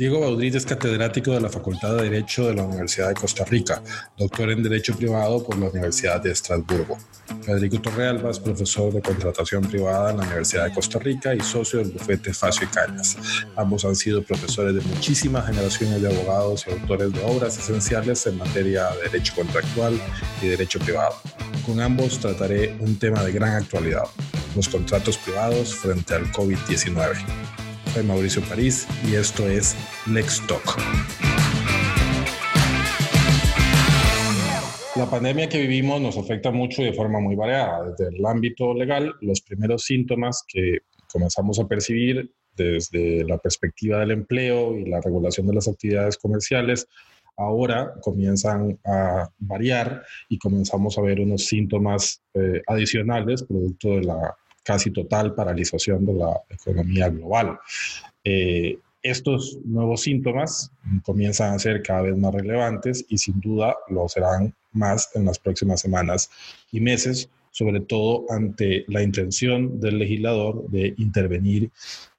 Diego Baudrit es catedrático de la Facultad de Derecho de la Universidad de Costa Rica, doctor en Derecho Privado por la Universidad de Estrasburgo. Federico Torrealba es profesor de contratación privada en la Universidad de Costa Rica y socio del bufete Facio y Cañas. Ambos han sido profesores de muchísimas generaciones de abogados y autores de obras esenciales en materia de derecho contractual y derecho privado. Con ambos trataré un tema de gran actualidad, los contratos privados frente al COVID-19. Soy Mauricio París y esto es Lex Talk. La pandemia que vivimos nos afecta mucho y de forma muy variada. Desde el ámbito legal, los primeros síntomas que comenzamos a percibir desde la perspectiva del empleo y la regulación de las actividades comerciales, ahora comienzan a variar y comenzamos a ver unos síntomas eh, adicionales producto de la casi total paralización de la economía global. Eh, estos nuevos síntomas comienzan a ser cada vez más relevantes y sin duda lo serán más en las próximas semanas y meses, sobre todo ante la intención del legislador de intervenir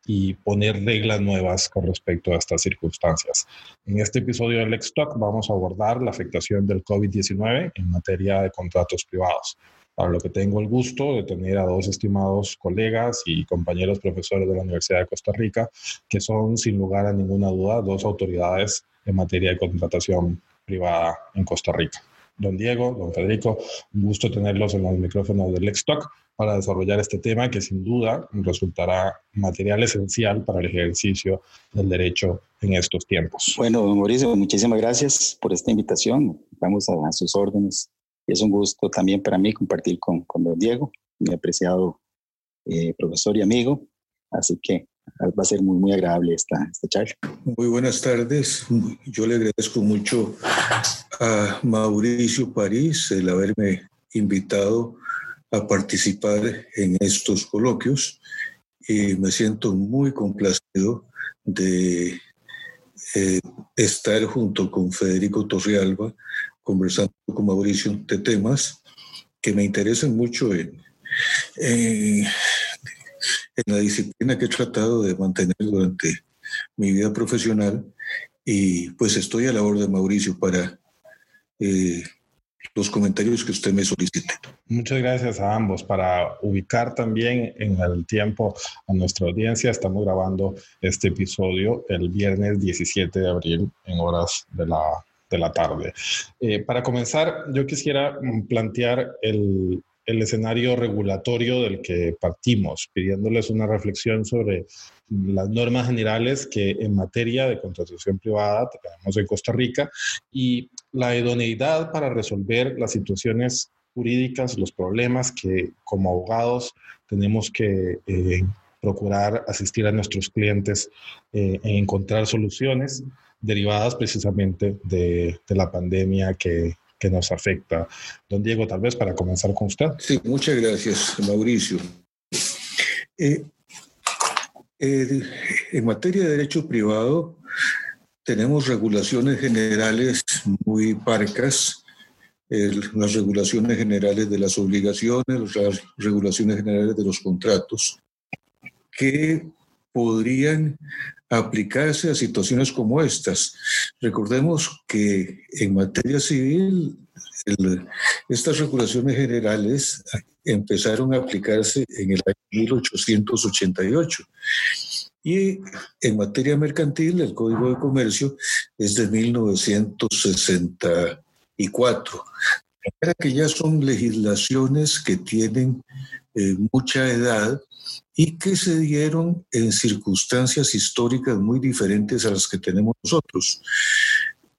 y poner reglas nuevas con respecto a estas circunstancias. En este episodio del Lex Talk vamos a abordar la afectación del COVID-19 en materia de contratos privados para lo que tengo el gusto de tener a dos estimados colegas y compañeros profesores de la Universidad de Costa Rica, que son sin lugar a ninguna duda dos autoridades en materia de contratación privada en Costa Rica. Don Diego, don Federico, un gusto tenerlos en los micrófonos del Lextalk para desarrollar este tema que sin duda resultará material esencial para el ejercicio del derecho en estos tiempos. Bueno, don Mauricio, muchísimas gracias por esta invitación. Vamos a sus órdenes es un gusto también para mí compartir con, con don Diego, mi apreciado eh, profesor y amigo. Así que va a ser muy, muy agradable esta, esta charla. Muy buenas tardes. Yo le agradezco mucho a Mauricio París el haberme invitado a participar en estos coloquios y me siento muy complacido de eh, estar junto con Federico Torrealba conversando con Mauricio de temas que me interesan mucho en, en, la disciplina que he tratado de mantener durante mi vida profesional y pues estoy a la orden de Mauricio para eh, los comentarios que usted me solicite. Muchas gracias a ambos. Para ubicar también en el tiempo a nuestra audiencia, estamos grabando este episodio el viernes 17 de abril en horas de la de la tarde. Eh, para comenzar, yo quisiera mm, plantear el, el escenario regulatorio del que partimos, pidiéndoles una reflexión sobre las normas generales que en materia de contratación privada tenemos en Costa Rica y la idoneidad para resolver las situaciones jurídicas, los problemas que como abogados tenemos que eh, procurar asistir a nuestros clientes eh, en encontrar soluciones derivadas precisamente de, la pandemia que, nos afecta. Don Diego, tal vez para comenzar con usted. Sí, muchas gracias, Mauricio. Eh, en materia de derecho privado, tenemos regulaciones generales muy parcas, las regulaciones generales de las obligaciones, las regulaciones generales de los contratos, que podrían aplicarse a situaciones como estas. Recordemos que en materia civil, estas regulaciones generales empezaron a aplicarse en el año 1888 y en materia mercantil el Código de Comercio es de 1964. Que ya son legislaciones que tienen mucha edad y que se dieron en circunstancias históricas muy diferentes a las que tenemos nosotros.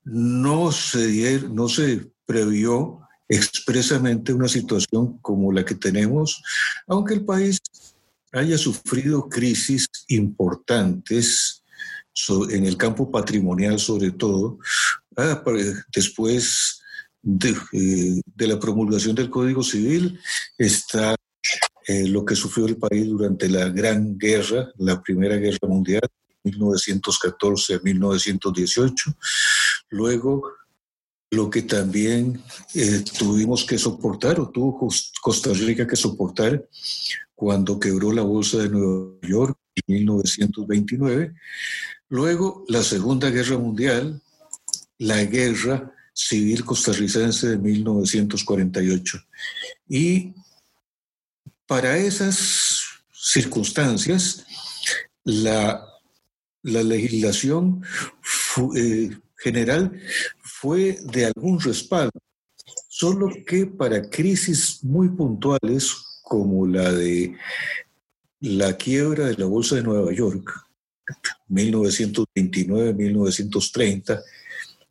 No se, no se previó expresamente una situación como la que tenemos, aunque el país haya sufrido crisis importantes en el campo patrimonial sobre todo, ah, después de, eh, de, la promulgación del Código Civil está eh, lo que sufrió el país durante la Gran Guerra, la Primera Guerra Mundial, 1914 a 1918. Luego, lo que también eh, tuvimos que soportar, o tuvo Costa Rica que soportar, cuando quebró la Bolsa de Nueva York en 1929, Luego, la Segunda Guerra Mundial, la Guerra Civil Costarricense de 1948. Y para esas circunstancias, la, la legislación eh, general fue de algún respaldo, solo que para crisis muy puntuales como la de la quiebra de la Bolsa de Nueva York, 1929-1930,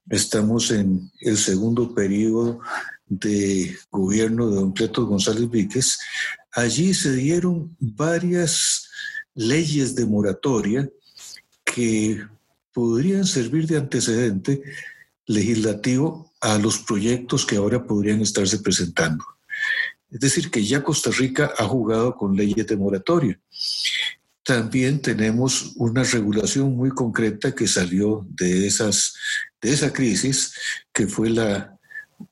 estamos en el segundo periodo de gobierno de don Cleto González Víquez, allí se dieron varias leyes de moratoria que podrían servir de antecedente legislativo a los proyectos que ahora podrían estarse presentando. Es decir, que ya Costa Rica ha jugado con leyes de moratoria. También tenemos una regulación muy concreta que salió de, esas, de esa crisis, que fue la,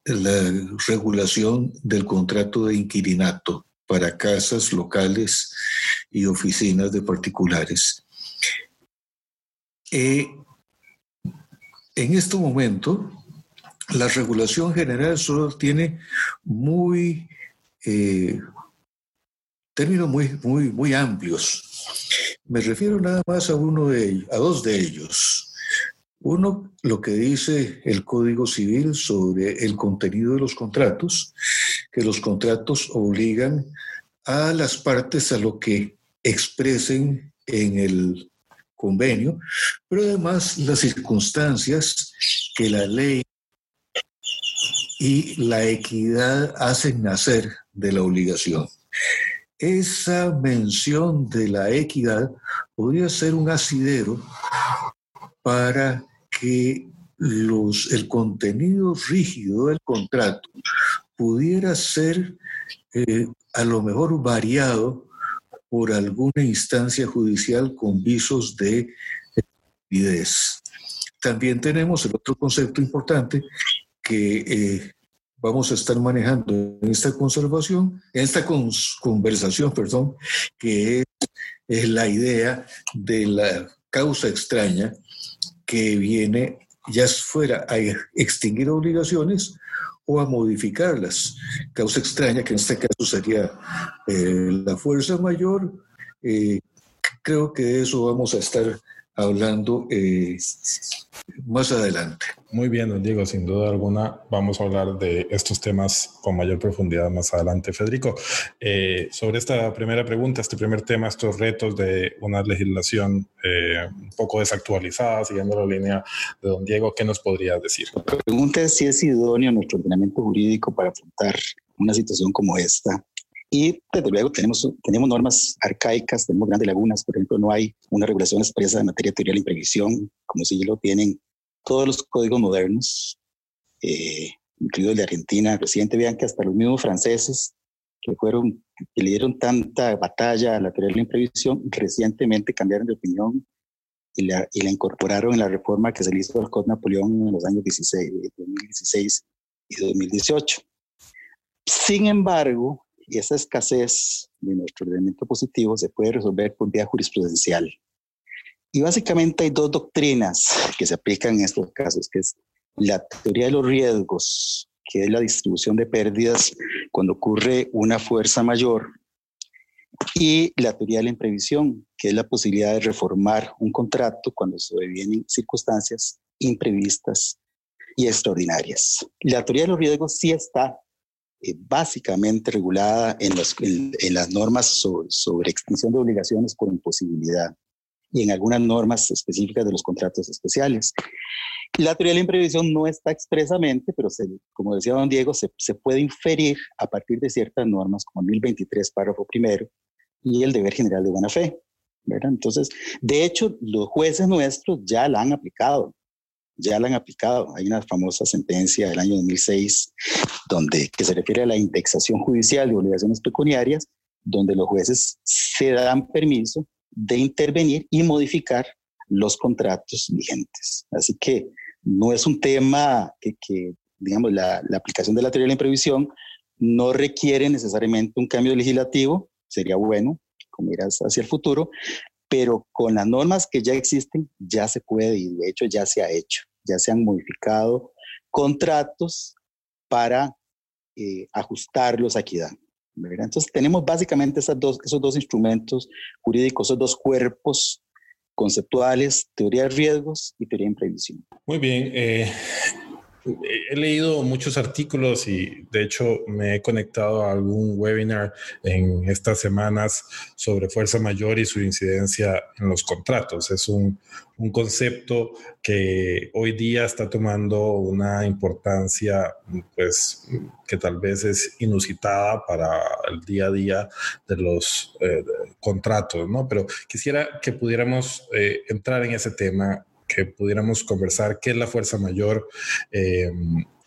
la regulación del contrato de inquilinato para casas locales y oficinas de particulares. Eh, en este momento, la regulación general solo tiene muy eh, términos muy, muy, muy amplios. Me refiero nada más a uno de a dos de ellos. Uno, lo que dice el Código Civil sobre el contenido de los contratos, que los contratos obligan a las partes a lo que expresen en el convenio, pero además las circunstancias que la ley y la equidad hacen nacer de la obligación. Esa mención de la equidad podría ser un asidero para que los, el contenido rígido del contrato pudiera ser eh, a lo mejor variado por alguna instancia judicial con visos de validez. También tenemos el otro concepto importante que eh, vamos a estar manejando en esta conservación, en esta conversación, perdón, que es la idea de la causa extraña que viene ya fuera a extinguir obligaciones o a modificarlas. Causa extraña, que en este caso sería eh, la fuerza mayor. Eh, creo que de eso vamos a estar hablando eh, más adelante. Muy bien, don Diego, sin duda alguna vamos a hablar de estos temas con mayor profundidad más adelante. Federico, eh, sobre esta primera pregunta, este primer tema, estos retos de una legislación eh, un poco desactualizada, siguiendo la línea de don Diego, ¿qué nos podría decir? La pregunta es si es idóneo nuestro ordenamiento jurídico para afrontar una situación como esta y desde luego tenemos, tenemos normas arcaicas, tenemos grandes lagunas, por ejemplo, no hay una regulación expresa en materia teoría de la imprevisión, como si lo tienen todos los códigos modernos, eh, incluido el de Argentina reciente, vean que hasta los mismos franceses que fueron, que le dieron tanta batalla a la teoría de la imprevisión, recientemente cambiaron de opinión y la, y la incorporaron en la reforma que se le hizo al Código Napoleón en los años 16, 2016 y 2018. Sin embargo, esa escasez de nuestro ordenamiento positivo se puede resolver por vía jurisprudencial. Y básicamente hay dos doctrinas que se aplican en estos casos, que es la teoría de los riesgos, que es la distribución de pérdidas cuando ocurre una fuerza mayor, y la teoría de la imprevisión, que es la posibilidad de reformar un contrato cuando sobrevienen circunstancias imprevistas y extraordinarias. La teoría de los riesgos sí está eh, básicamente regulada en, las normas sobre, extinción de obligaciones por imposibilidad y en algunas normas específicas de los contratos especiales. La teoría de la imprevisión no está expresamente, pero como decía don Diego, se, se, puede inferir a partir de ciertas normas, como 1023, párrafo primero, y el deber general de buena fe. ¿verdad? Entonces, de hecho, los jueces nuestros ya la han aplicado ya la han aplicado. Hay una famosa sentencia del año 2006 donde, que se refiere a la indexación judicial de obligaciones pecuniarias, donde los jueces se dan permiso de intervenir y modificar los contratos vigentes. Así que no es un tema que, digamos, la, aplicación de la teoría de la imprevisión no requiere necesariamente un cambio legislativo, sería bueno, como miras hacia el futuro, pero con las normas que ya existen ya se puede y de hecho ya se ha hecho, ya se han modificado contratos para eh, ajustarlos a equidad. Entonces tenemos básicamente esos dos instrumentos jurídicos, esos dos cuerpos conceptuales, teoría de riesgos y teoría de imprevisión. Muy bien. Eh, he leído muchos artículos y de hecho me he conectado a algún webinar en estas semanas sobre fuerza mayor y su incidencia en los contratos. Es un, concepto que hoy día está tomando una importancia pues que tal vez es inusitada para el día a día de los eh, contratos, ¿no? Pero quisiera que pudiéramos eh, entrar en ese tema que pudiéramos conversar qué es la fuerza mayor eh,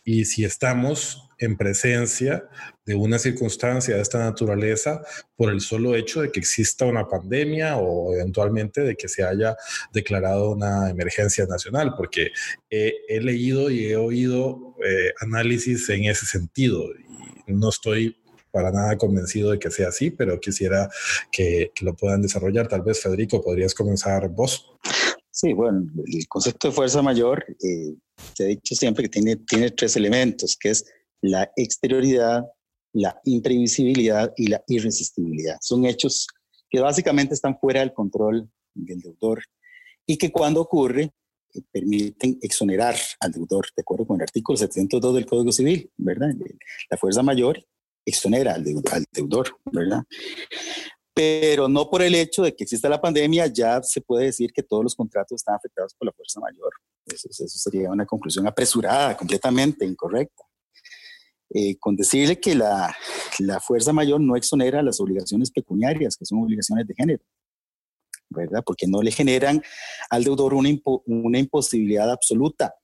y si estamos en presencia de una circunstancia de esta naturaleza por el solo hecho de que exista una pandemia o eventualmente de que se haya declarado una emergencia nacional, porque he, leído y he oído eh, análisis en ese sentido y no estoy para nada convencido de que sea así, pero quisiera que, que lo puedan desarrollar. Tal vez, Federico, podrías comenzar vos. Sí, bueno, el concepto de fuerza mayor eh, se ha dicho siempre que tiene, tiene tres elementos, que es la exterioridad, la imprevisibilidad y la irresistibilidad. Son hechos que básicamente están fuera del control del deudor y que cuando ocurre eh, permiten exonerar al deudor, de acuerdo con el artículo 702 del Código Civil, ¿verdad? La fuerza mayor exonera al deudor, ¿verdad? Pero no por el hecho de que exista la pandemia ya se puede decir que todos los contratos están afectados por la fuerza mayor. Eso, sería una conclusión apresurada, completamente incorrecta. Eh, con decirle que la, la, fuerza mayor no exonera las obligaciones pecuniarias, que son obligaciones de género, ¿verdad? Porque no le generan al deudor una, una imposibilidad absoluta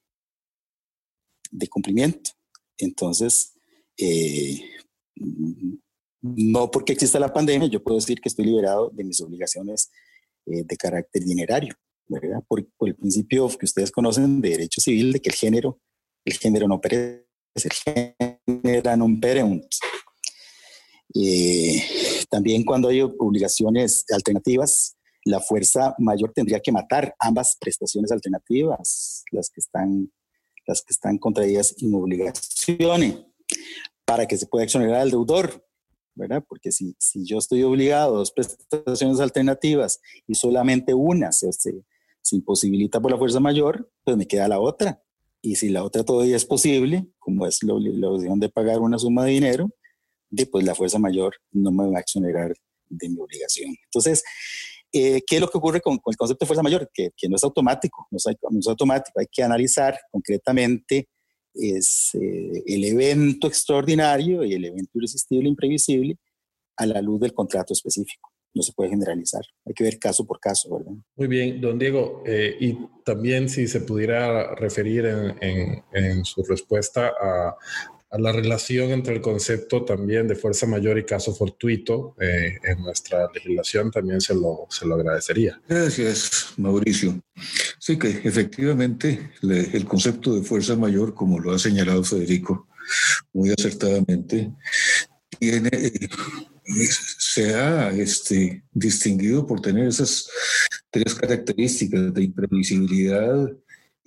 de cumplimiento. Entonces, eh, no porque exista la pandemia, yo puedo decir que estoy liberado de mis obligaciones eh, de carácter dinerario. Por, el principio que ustedes conocen de derecho civil de que el género, el género no perece, el género non pereunt. Eh, también cuando hay obligaciones alternativas, la fuerza mayor tendría que matar ambas prestaciones alternativas, las que están, las que están contraídas en obligaciones, para que se pueda exonerar al deudor ¿verdad? Porque si, si yo estoy obligado a dos prestaciones alternativas y solamente una se, se, imposibilita por la fuerza mayor, pues me queda la otra. Y si la otra todavía es posible, como es la, obligación de pagar una suma de dinero, pues la fuerza mayor no me va a exonerar de mi obligación. Entonces, eh, ¿qué es lo que ocurre con, el concepto de fuerza mayor? Que, que no es automático, no es, no es, automático, hay que analizar concretamente es eh, el evento extraordinario y el evento irresistible, imprevisible, a la luz del contrato específico. No se puede generalizar, hay que ver caso por caso, ¿verdad? Muy bien, don Diego, eh, y también si se pudiera referir en, en su respuesta a, a la relación entre el concepto también de fuerza mayor y caso fortuito eh, en nuestra legislación también se lo, se lo agradecería. Gracias, Mauricio. Sí que efectivamente el concepto de fuerza mayor, como lo ha señalado Federico muy acertadamente, tiene, eh, se ha este, distinguido por tener esas tres características de imprevisibilidad,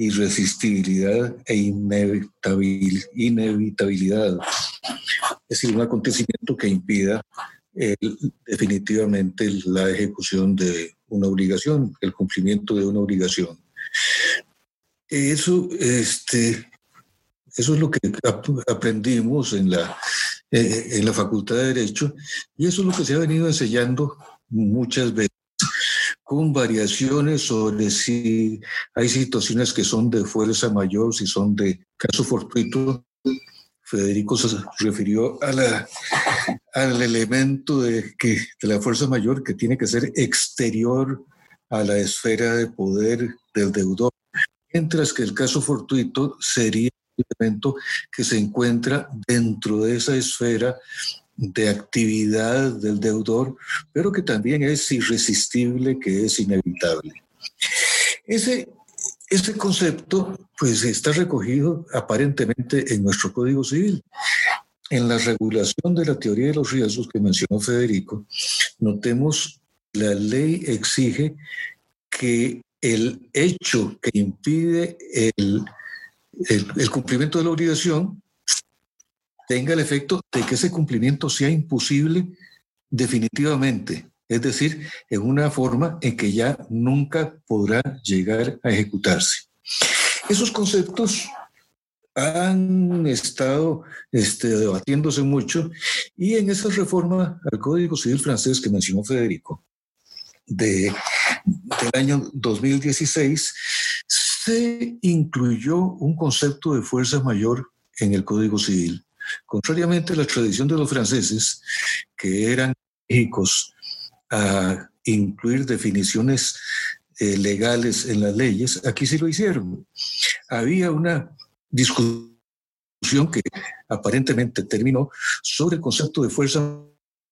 irresistibilidad e inevitabilidad. Es decir, un acontecimiento que impida definitivamente la ejecución de una obligación, el cumplimiento de una obligación. Eso, este, eso es lo que aprendimos en la, eh, en la Facultad de Derecho y eso es lo que se ha venido enseñando muchas veces con variaciones sobre si hay situaciones que son de fuerza mayor, si son de caso fortuito. Federico se refirió a la, al elemento de, que, de la fuerza mayor que tiene que ser exterior a la esfera de poder del deudor, mientras que el caso fortuito sería elemento que se encuentra dentro de esa esfera de actividad del deudor, pero que también es irresistible, que es inevitable. Ese, ese concepto pues está recogido aparentemente en nuestro Código Civil. En la regulación de la teoría de los riesgos que mencionó Federico, notemos la ley exige que el hecho que impide el, el, cumplimiento de la obligación tenga el efecto de que ese cumplimiento sea imposible definitivamente, es decir, en una forma en que ya nunca podrá llegar a ejecutarse. Esos conceptos han estado este, debatiéndose mucho y en esa reforma al Código Civil francés que mencionó Federico, de, del año 2016, se incluyó un concepto de fuerza mayor en el Código Civil. Contrariamente a la tradición de los franceses, que eran ricos a incluir definiciones eh, legales en las leyes, aquí sí lo hicieron. Había una discusión que aparentemente terminó sobre el concepto de fuerza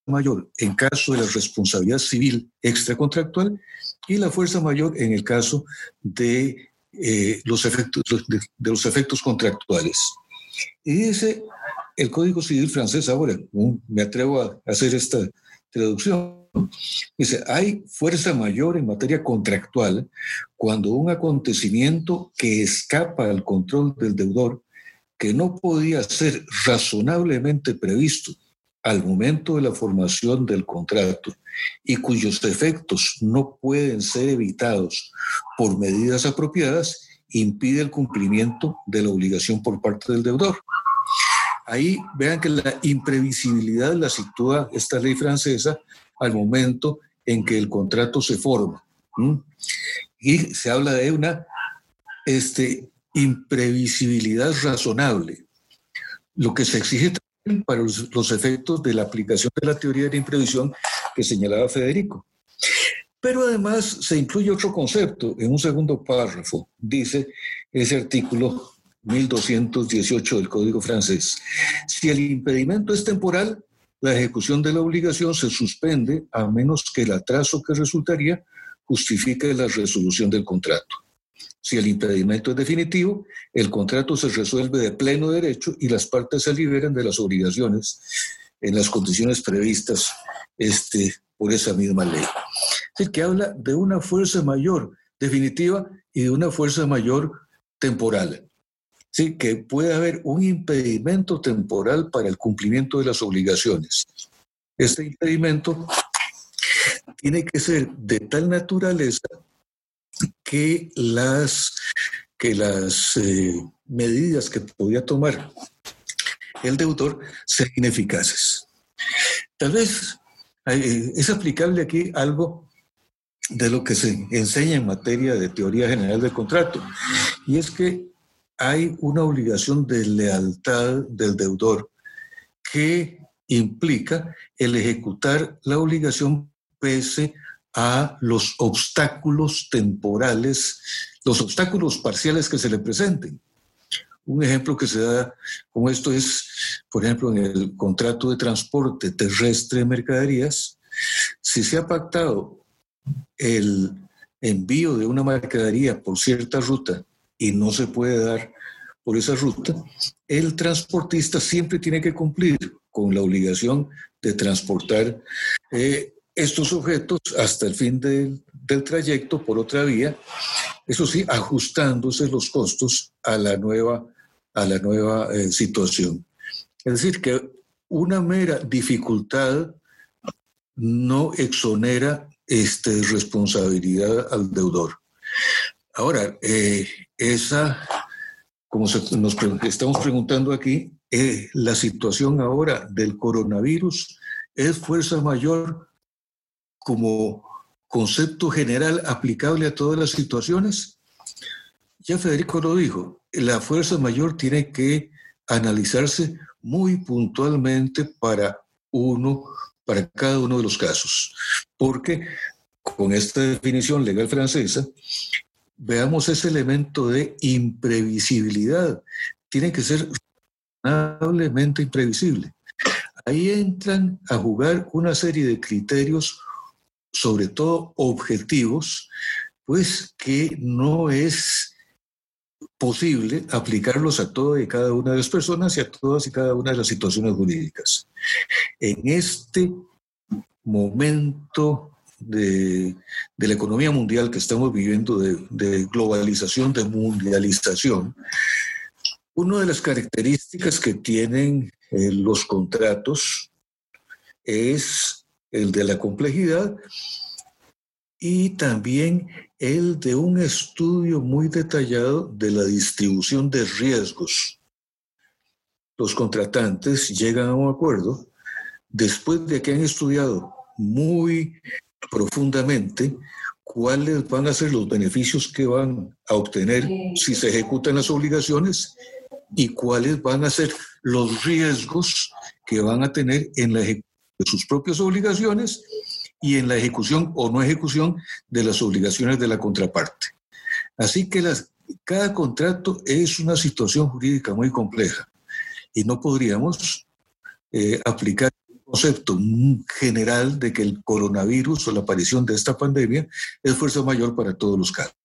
mayor en caso de la responsabilidad civil extracontractual y la fuerza mayor en el caso de, eh, los, efectos, de, los efectos contractuales. Y dice el Código Civil francés ahora, me atrevo a hacer esta traducción, dice, hay fuerza mayor en materia contractual cuando un acontecimiento que escapa al control del deudor, que no podía ser razonablemente previsto al momento de la formación del contrato y cuyos efectos no pueden ser evitados por medidas apropiadas, impide el cumplimiento de la obligación por parte del deudor. Ahí vean que la imprevisibilidad la sitúa esta ley francesa al momento en que el contrato se forma. Y se habla de una este, imprevisibilidad razonable. Lo que se exige para los, efectos de la aplicación de la teoría de la imprevisión que señalaba Federico. Pero además se incluye otro concepto en un segundo párrafo. Dice ese artículo 1218 del Código francés. Si el impedimento es temporal, la ejecución de la obligación se suspende a menos que el atraso que resultaría justifique la resolución del contrato. Si el impedimento es definitivo, el contrato se resuelve de pleno derecho y las partes se liberan de las obligaciones en las condiciones previstas este, por esa misma ley. Es que habla de una fuerza mayor definitiva y de una fuerza mayor temporal. Sí, que puede haber un impedimento temporal para el cumplimiento de las obligaciones. Este impedimento tiene que ser de tal naturaleza que las, que las eh, medidas que podía tomar el deudor sean ineficaces. Tal vez eh, es aplicable aquí algo de lo que se enseña en materia de teoría general del contrato, y es que hay una obligación de lealtad del deudor que implica el ejecutar la obligación pese a los obstáculos temporales, los obstáculos parciales que se le presenten. Un ejemplo que se da como esto es, por ejemplo, en el contrato de transporte terrestre de mercaderías, si se ha pactado el envío de una mercadería por cierta ruta y no se puede dar por esa ruta, el transportista siempre tiene que cumplir con la obligación de transportar eh, estos objetos hasta el fin del, trayecto por otra vía, eso sí, ajustándose los costos a la nueva, a la nueva eh, situación. Es decir, que una mera dificultad no exonera este, responsabilidad al deudor. Ahora, eh, esa, como nos estamos preguntando aquí, eh, la situación ahora del coronavirus es fuerza mayor como concepto general aplicable a todas las situaciones? Ya Federico lo dijo, la fuerza mayor tiene que analizarse muy puntualmente para uno, para cada uno de los casos, porque con esta definición legal francesa, veamos ese elemento de imprevisibilidad. Tiene que ser razonablemente imprevisible. Ahí entran a jugar una serie de criterios sobre todo objetivos, pues que no es posible aplicarlos a todas y cada una de las personas y a todas y cada una de las situaciones jurídicas. En este momento de, la economía mundial que estamos viviendo, de, globalización, de mundialización, una de las características que tienen eh, los contratos es el de la complejidad y también el de un estudio muy detallado de la distribución de riesgos. Los contratantes llegan a un acuerdo después de que han estudiado muy profundamente cuáles van a ser los beneficios que van a obtener si se ejecutan las obligaciones y cuáles van a ser los riesgos que van a tener en la ejecución de sus propias obligaciones y en la ejecución o no ejecución de las obligaciones de la contraparte. Así que las, cada contrato es una situación jurídica muy compleja y no podríamos eh, aplicar concepto general de que el coronavirus o la aparición de esta pandemia es fuerza mayor para todos los casos.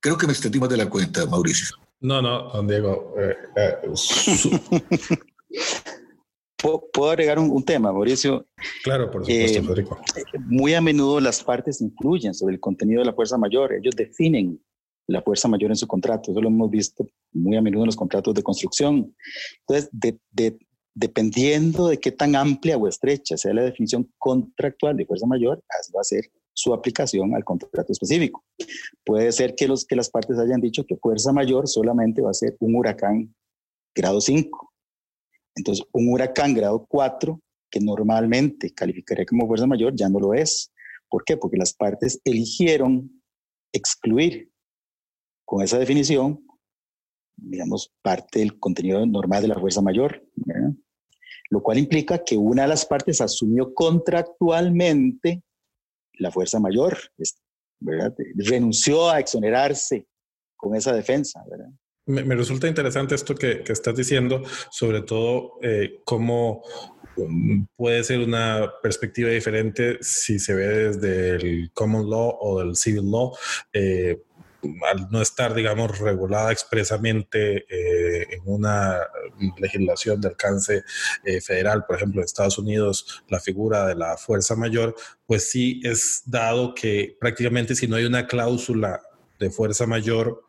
Creo que me extendí más de la cuenta, Mauricio. No, no, don Diego. Eh, eh, ¿Puedo agregar un, tema, Mauricio? Claro, por supuesto, eh, Federico. Muy a menudo las partes influyen sobre el contenido de la fuerza mayor. Ellos definen la fuerza mayor en su contrato. Eso lo hemos visto muy a menudo en los contratos de construcción. Entonces, dependiendo de qué tan amplia o estrecha sea la definición contractual de fuerza mayor, así va a ser su aplicación al contrato específico. Puede ser que, los, que las partes hayan dicho que fuerza mayor solamente va a ser un huracán grado 5 entonces, un huracán grado 4, que normalmente calificaría como fuerza mayor, ya no lo es. ¿Por qué? Porque las partes eligieron excluir con esa definición, digamos, parte del contenido normal de la fuerza mayor, lo cual implica que una de las partes asumió contractualmente la fuerza mayor, renunció a exonerarse con esa defensa. ¿verdad? Me, resulta interesante esto que, estás diciendo, sobre todo eh, cómo mm, puede ser una perspectiva diferente si se ve desde el common law o del civil law. Eh, al no estar, digamos, regulada expresamente eh, en una legislación de alcance federal, por ejemplo, en Estados Unidos, la figura de la fuerza mayor, pues sí es dado que prácticamente si no hay una cláusula de fuerza mayor,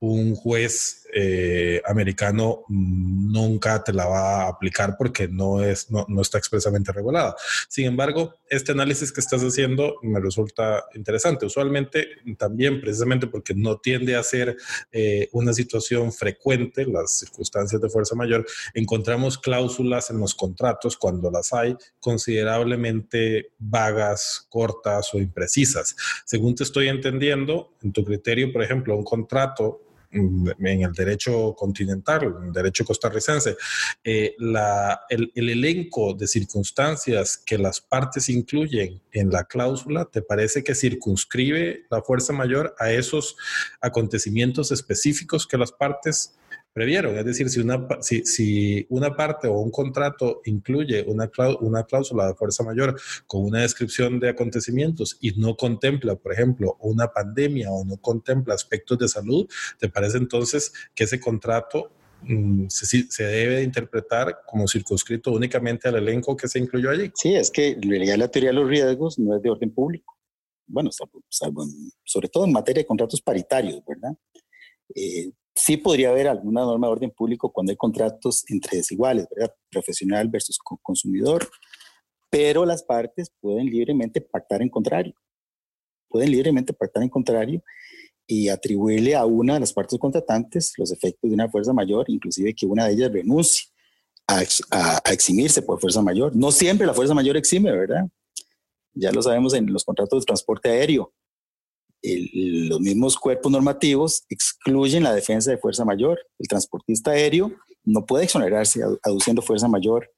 un juez eh, americano nunca te la va a aplicar porque no, es, no, está expresamente regulada. Sin embargo, este análisis que estás haciendo me resulta interesante. Usualmente también precisamente porque no tiende a ser eh, una situación frecuente, las circunstancias de fuerza mayor, encontramos cláusulas en los contratos cuando las hay considerablemente vagas, cortas o imprecisas. Según te estoy entendiendo, en tu criterio, por ejemplo, un contrato en el derecho continental, en el derecho costarricense, eh, el, elenco de circunstancias que las partes incluyen en la cláusula, ¿te parece que circunscribe la fuerza mayor a esos acontecimientos específicos que las partes previeron. Es decir, si una, si, una parte o un contrato incluye una, una cláusula de fuerza mayor con una descripción de acontecimientos y no contempla, por ejemplo, una pandemia o no contempla aspectos de salud, ¿te parece entonces que ese contrato mm, se, debe de interpretar como circunscrito únicamente al elenco que se incluyó allí? Sí, es que la teoría de los riesgos no es de orden público. Bueno, sobre todo en materia de contratos paritarios, ¿verdad? Eh, Sí podría haber alguna norma de orden público cuando hay contratos entre desiguales, ¿verdad? Profesional versus consumidor, pero las partes pueden libremente pactar en contrario. Pueden libremente pactar en contrario y atribuirle a una de las partes contratantes los efectos de una fuerza mayor, inclusive que una de ellas renuncie a, a eximirse por fuerza mayor. No siempre la fuerza mayor exime, ¿verdad? Ya lo sabemos en los contratos de transporte aéreo los mismos cuerpos normativos excluyen la defensa de fuerza mayor. El transportista aéreo no puede exonerarse aduciendo fuerza mayor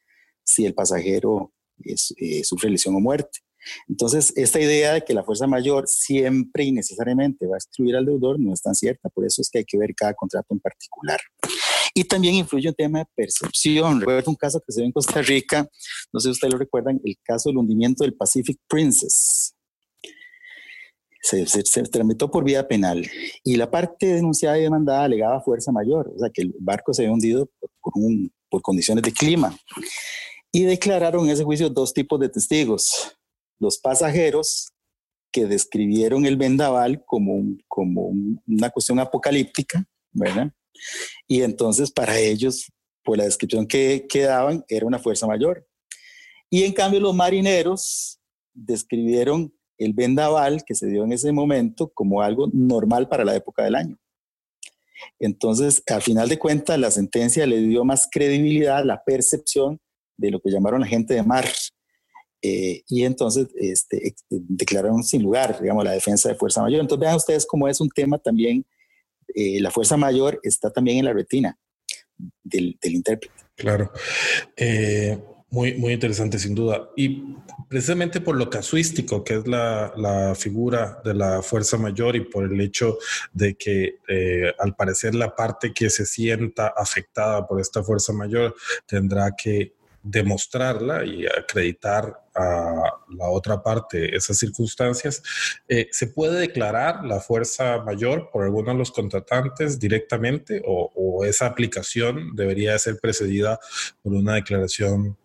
si el pasajero eh, sufre lesión o muerte. Entonces, esta idea de que la fuerza mayor siempre y necesariamente va a excluir al deudor no es tan cierta, por eso es que hay que ver cada contrato en particular. Y también influye un tema de percepción. Recuerdo un caso que se ve en Costa Rica, no sé si ustedes lo recuerdan, el caso del hundimiento del Pacific Princess se, tramitó por vía penal y la parte denunciada y demandada alegaba fuerza mayor, o sea que el barco se había hundido por, por condiciones de clima. Y declararon en ese juicio dos tipos de testigos. los pasajeros que describieron el vendaval como, como una cuestión apocalíptica, ¿verdad? Y entonces para ellos, por la descripción que, que daban, era una fuerza mayor. Y en cambio los marineros describieron el vendaval que se dio en ese momento como algo normal para la época del año. Entonces, al final de cuentas, la sentencia le dio más credibilidad a la percepción de lo que llamaron la gente de mar. Eh, y entonces este, declararon sin lugar, digamos, la defensa de fuerza mayor. Entonces, vean ustedes cómo es un tema también, eh, la fuerza mayor está también en la retina del, del intérprete. Claro. Eh, muy, muy interesante, sin duda. Y precisamente por lo casuístico que es la, la figura de la fuerza mayor y por el hecho de que eh, al parecer la parte que se sienta afectada por esta fuerza mayor tendrá que demostrarla y acreditar a la otra parte esas circunstancias, eh, ¿se puede declarar la fuerza mayor por alguno de los contratantes directamente o, o esa aplicación debería ser precedida por una declaración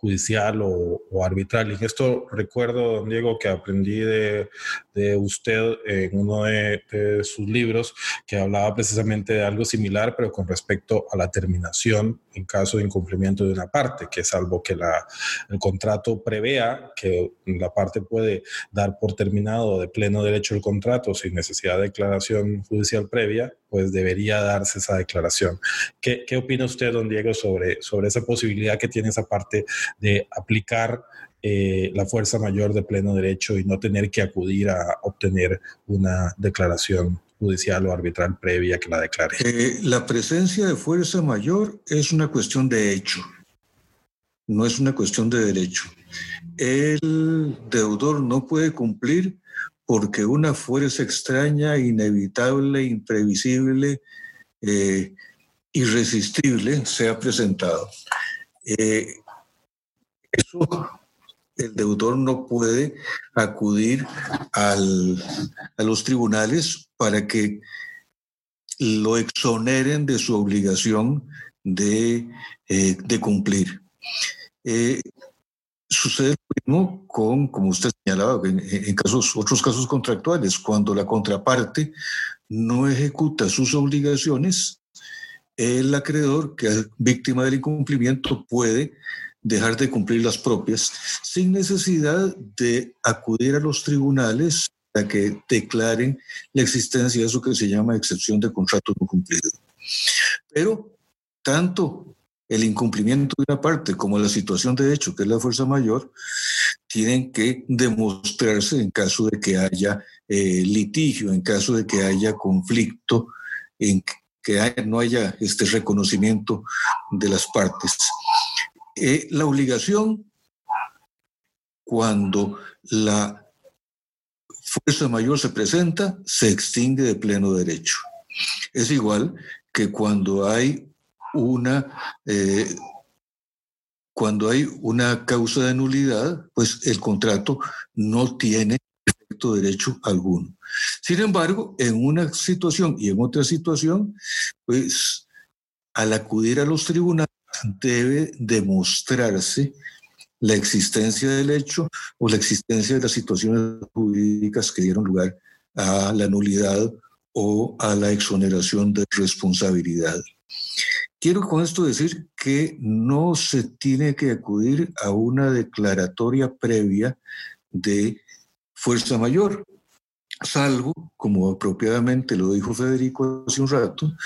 judicial o, arbitral. Y esto recuerdo, don Diego, que aprendí de, de usted en uno de, sus libros que hablaba precisamente de algo similar, pero con respecto a la terminación en caso de incumplimiento de una parte, que salvo que la, el contrato prevea que la parte puede dar por terminado de pleno derecho el contrato sin necesidad de declaración judicial previa, pues debería darse esa declaración. ¿Qué, qué opina usted, don Diego, sobre, sobre esa posibilidad que tiene esa parte de aplicar eh, la fuerza mayor de pleno derecho y no tener que acudir a obtener una declaración judicial o arbitral previa que la declare. Eh, la presencia de fuerza mayor es una cuestión de hecho, no es una cuestión de derecho. El deudor no puede cumplir porque una fuerza extraña, inevitable, imprevisible, eh, irresistible se ha presentado. eso el deudor no puede acudir a los tribunales para que lo exoneren de su obligación de, eh, cumplir. Eh, sucede lo mismo con, como usted señalaba, en, casos, otros casos contractuales, cuando la contraparte no ejecuta sus obligaciones, el acreedor, que es víctima del incumplimiento, puede dejar de cumplir las propias sin necesidad de acudir a los tribunales para que declaren la existencia de eso que se llama excepción de contrato no cumplido. Pero tanto el incumplimiento de una parte como la situación de hecho, que es la fuerza mayor, tienen que demostrarse en caso de que haya eh, litigio, en caso de que haya conflicto, en que no haya este reconocimiento de las partes. Eh, la obligación, cuando la fuerza mayor se presenta, se extingue de pleno derecho. Es igual que cuando hay una, eh, cuando hay una causa de nulidad, pues el contrato no tiene efecto derecho alguno. Sin embargo, en una situación y en otra situación, pues al acudir a los tribunales, debe demostrarse la existencia del hecho o la existencia de las situaciones jurídicas que dieron lugar a la nulidad o a la exoneración de responsabilidad. Quiero con esto decir que no se tiene que acudir a una declaratoria previa de fuerza mayor, salvo, como apropiadamente lo dijo Federico hace un rato,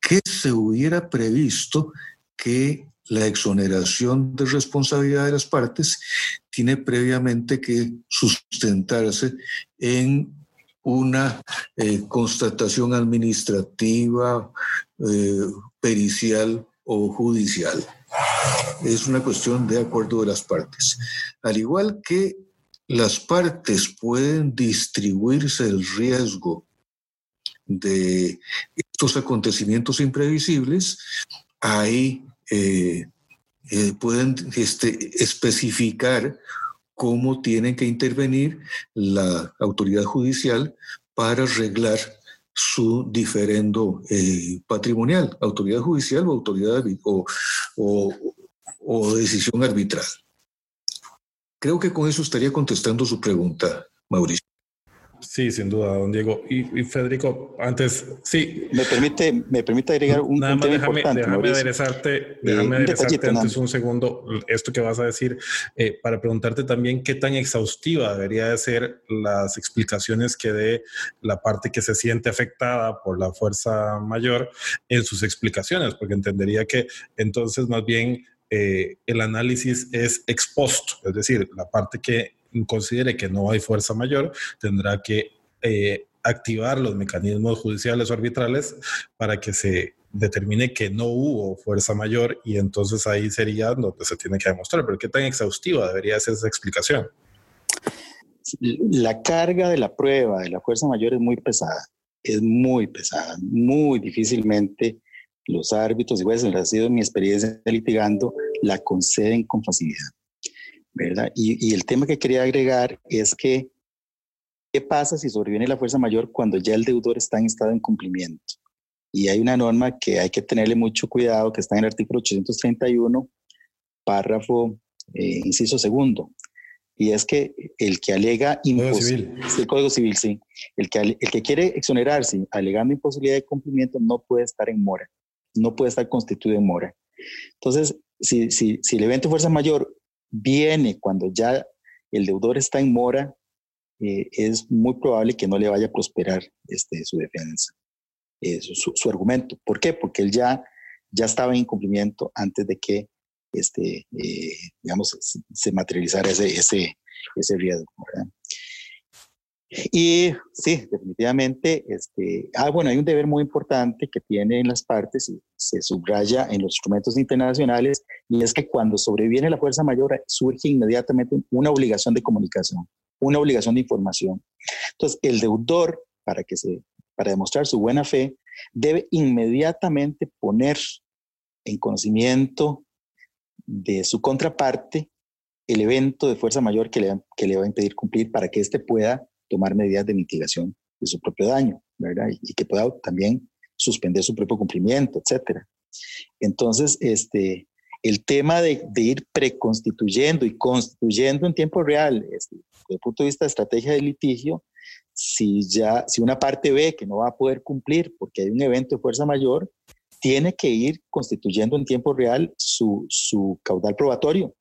que se hubiera previsto que la exoneración de responsabilidad de las partes tiene previamente que sustentarse en una eh, constatación administrativa, eh, pericial o judicial. Es una cuestión de acuerdo de las partes. Al igual que las partes pueden distribuirse el riesgo de estos acontecimientos imprevisibles, hay eh, eh, pueden este, especificar cómo tienen que intervenir la autoridad judicial para arreglar su diferendo eh, patrimonial, autoridad judicial o autoridad o, o, decisión arbitral. Creo que con eso estaría contestando su pregunta, Mauricio. Sí, sin duda, don Diego. Y, Federico, antes, sí. Me permite, me permite agregar un, nada más déjame, déjame aderezarte, déjame aderezarte antes un segundo esto que vas a decir eh, para preguntarte también qué tan exhaustiva debería de ser las explicaciones que dé la parte que se siente afectada por la fuerza mayor en sus explicaciones, porque entendería que entonces más bien eh, el análisis es expuesto, es decir, la parte que considere que no hay fuerza mayor, tendrá que eh, activar los mecanismos judiciales o arbitrales para que se determine que no hubo fuerza mayor y entonces ahí sería donde se tiene que demostrar. Pero ¿qué tan exhaustiva debería ser esa explicación? La carga de la prueba de la fuerza mayor es muy pesada, es muy pesada, muy difícilmente los árbitros y jueces, ha sido mi experiencia litigando, la conceden con facilidad. ¿Verdad? Y, el tema que quería agregar es que, ¿qué pasa si sobreviene la fuerza mayor cuando ya el deudor está en estado de incumplimiento? Y hay una norma que hay que tenerle mucho cuidado, que está en el artículo 831, párrafo, eh, inciso segundo. Y es que el que alega imposibilidad, el Código Civil, sí, el que, el que quiere exonerarse alegando imposibilidad de cumplimiento no puede estar en mora, no puede estar constituido en mora. Entonces, si, si, si el evento de fuerza mayor viene cuando ya el deudor está en mora, eh, es muy probable que no le vaya a prosperar este, su defensa, eh, su, argumento. ¿Por qué? Porque él ya, ya estaba en incumplimiento antes de que este, eh, digamos, se materializara ese, ese, ese riesgo. Y sí, definitivamente, este, ah, bueno, hay un deber muy importante que tienen las partes y se subraya en los instrumentos internacionales y es que cuando sobreviene la fuerza mayor surge inmediatamente una obligación de comunicación, una obligación de información. Entonces, el deudor, para, que se, para demostrar su buena fe, debe inmediatamente poner en conocimiento de su contraparte el evento de fuerza mayor que le, que le va a impedir cumplir para que éste pueda tomar medidas de mitigación de su propio daño, ¿verdad? Y, que pueda también suspender su propio cumplimiento, etcétera. Entonces, este, el tema de, ir preconstituyendo y constituyendo en tiempo real, este, desde el punto de vista de estrategia de litigio, si ya, si una parte ve que no va a poder cumplir porque hay un evento de fuerza mayor, tiene que ir constituyendo en tiempo real su, su caudal probatorio,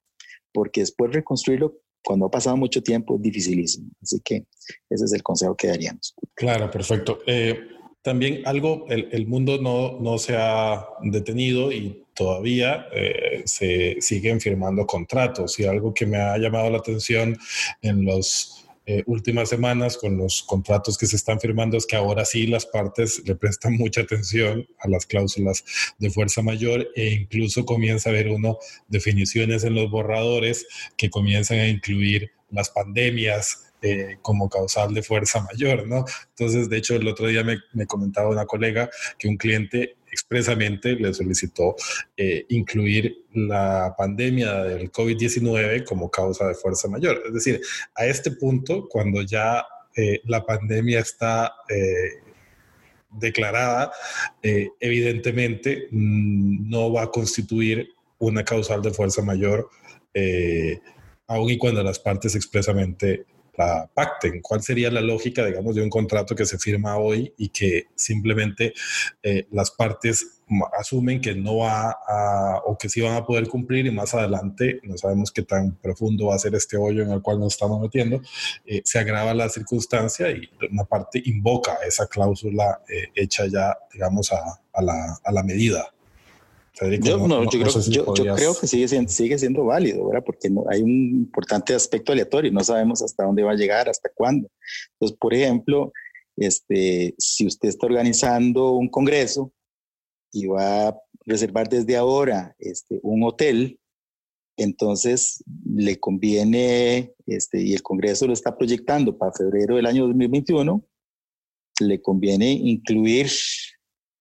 porque después reconstruirlo cuando ha pasado mucho tiempo es dificilísimo. Así que ese es el consejo que daríamos. Claro, perfecto. Eh, también algo, el, mundo no, no se ha detenido y todavía eh, se siguen firmando contratos y algo que me ha llamado la atención en los eh, últimas semanas con los contratos que se están firmando es que ahora sí las partes le prestan mucha atención a las cláusulas de fuerza mayor e incluso comienza a haber uno definiciones en los borradores que comienzan a incluir las pandemias, eh, como causal de fuerza mayor, ¿no? Entonces, de hecho, el otro día me, me comentaba una colega que un cliente expresamente le solicitó eh, incluir la pandemia del COVID-19 como causa de fuerza mayor. Es decir, a este punto, cuando ya eh, la pandemia está declarada, evidentemente mm, no va a constituir una causal de fuerza mayor, aun y cuando las partes expresamente la pacten. ¿Cuál sería la lógica, digamos, de un contrato que se firma hoy y que simplemente eh, las partes asumen que no va a, o que sí van a poder cumplir y más adelante, no sabemos qué tan profundo va a ser este hoyo en el cual nos estamos metiendo, eh, se agrava la circunstancia y una parte invoca esa cláusula eh, hecha ya, digamos, a, la medida yo, creo, que sigue siendo, sigue siendo válido, ¿verdad? Porque no, hay un importante aspecto aleatorio, no sabemos hasta dónde va a llegar, hasta cuándo. Entonces, por ejemplo, este, si usted está organizando un congreso y va a reservar desde ahora este, un hotel, entonces le conviene, este, y el Congreso lo está proyectando para febrero del año 2021, le conviene incluir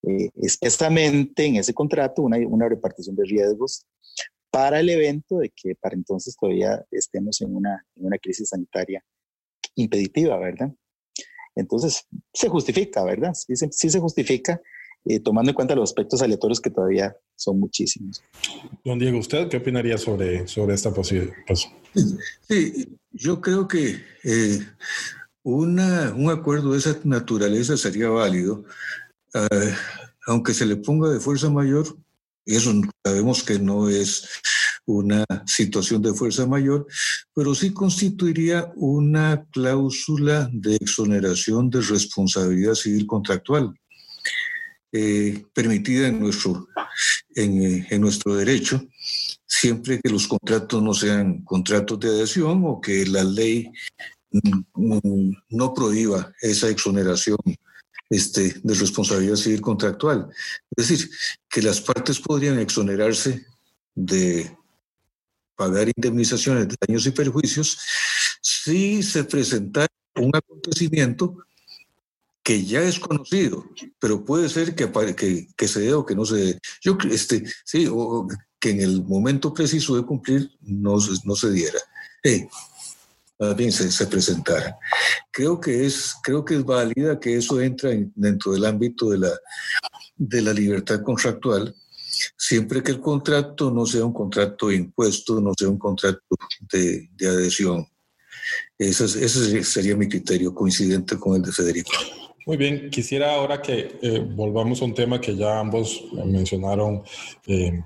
eh, expresamente en ese contrato una, una repartición de riesgos para el evento de que para entonces todavía estemos en una, en una crisis sanitaria impeditiva, ¿verdad? Entonces, se justifica, ¿verdad? Sí, sí, se justifica eh, tomando en cuenta los aspectos aleatorios que todavía son muchísimos. Don Diego, ¿usted qué opinaría sobre, sobre esta posibilidad? Sí, yo creo que eh, una, un acuerdo de esa naturaleza sería válido, eh, aunque se le ponga de fuerza mayor, eso sabemos que no es una situación de fuerza mayor, pero sí constituiría una cláusula de exoneración de responsabilidad civil contractual, eh, permitida en nuestro, en, en nuestro derecho, siempre que los contratos no sean contratos de adhesión o que la ley mm, no prohíba esa exoneración este, de responsabilidad civil contractual. Es decir, que las partes podrían exonerarse de pagar indemnizaciones de daños y perjuicios si se presenta un acontecimiento que ya es conocido, pero puede ser que, que, que se dé o que no se dé. Yo, este, sí, o que en el momento preciso de cumplir no, se diera. Hey, más bien se, se, presentara. Creo que, es, creo que es válida que eso entra dentro del ámbito de la, de la libertad contractual siempre que el contrato no sea un contrato de impuesto, no sea un contrato de, de adhesión. Ese, ese, sería mi criterio, coincidente con el de Federico. Muy bien, quisiera ahora que eh, volvamos a un tema que ya ambos mencionaron eh,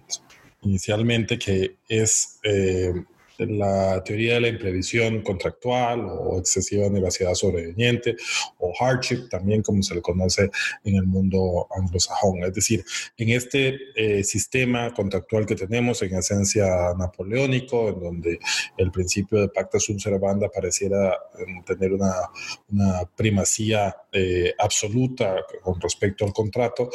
inicialmente, que es eh, la teoría de la imprevisión contractual o excesiva negacidad sobreveniente o hardship, también como se le conoce en el mundo anglosajón. Es decir, en este eh, sistema contractual que tenemos, en esencia napoleónico, en donde el principio de pacta sunt servanda pareciera eh, tener una, primacía eh, absoluta con respecto al contrato,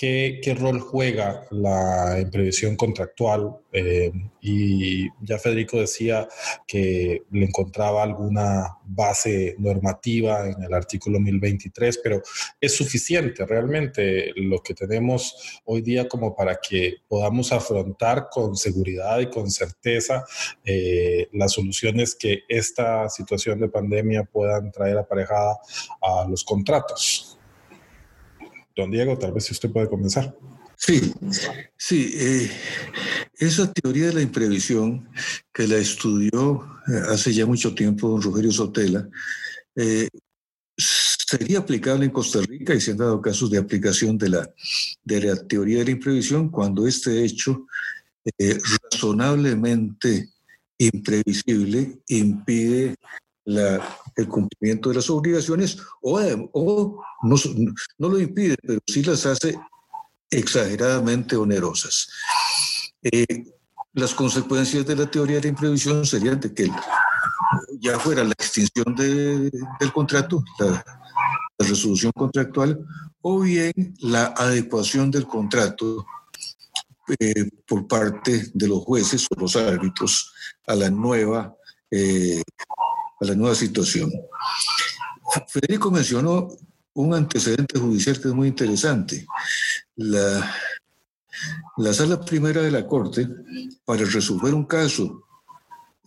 ¿Qué, rol juega la imprevisión contractual? Eh, y ya Federico decía que le encontraba alguna base normativa en el artículo 1023, pero ¿es suficiente realmente lo que tenemos hoy día como para que podamos afrontar con seguridad y con certeza eh, las soluciones que esta situación de pandemia puedan traer aparejada a los contratos? Don Diego, tal vez usted puede comenzar. Sí, sí. Eh, esa teoría de la imprevisión que la estudió eh, hace ya mucho tiempo don Rogelio Sotela, eh, sería aplicable en Costa Rica y se han dado casos de aplicación de la, de la teoría de la imprevisión cuando este hecho razonablemente imprevisible impide el cumplimiento de las obligaciones o, o no, lo impide, pero sí las hace exageradamente onerosas. Eh, las consecuencias de la teoría de la imprevisión serían de que ya fuera la extinción de, del contrato, la, resolución contractual, o bien la adecuación del contrato eh, por parte de los jueces o los árbitros a la nueva eh, a la nueva situación. Federico mencionó un antecedente judicial que es muy interesante. La, la sala primera de la Corte, para resolver un caso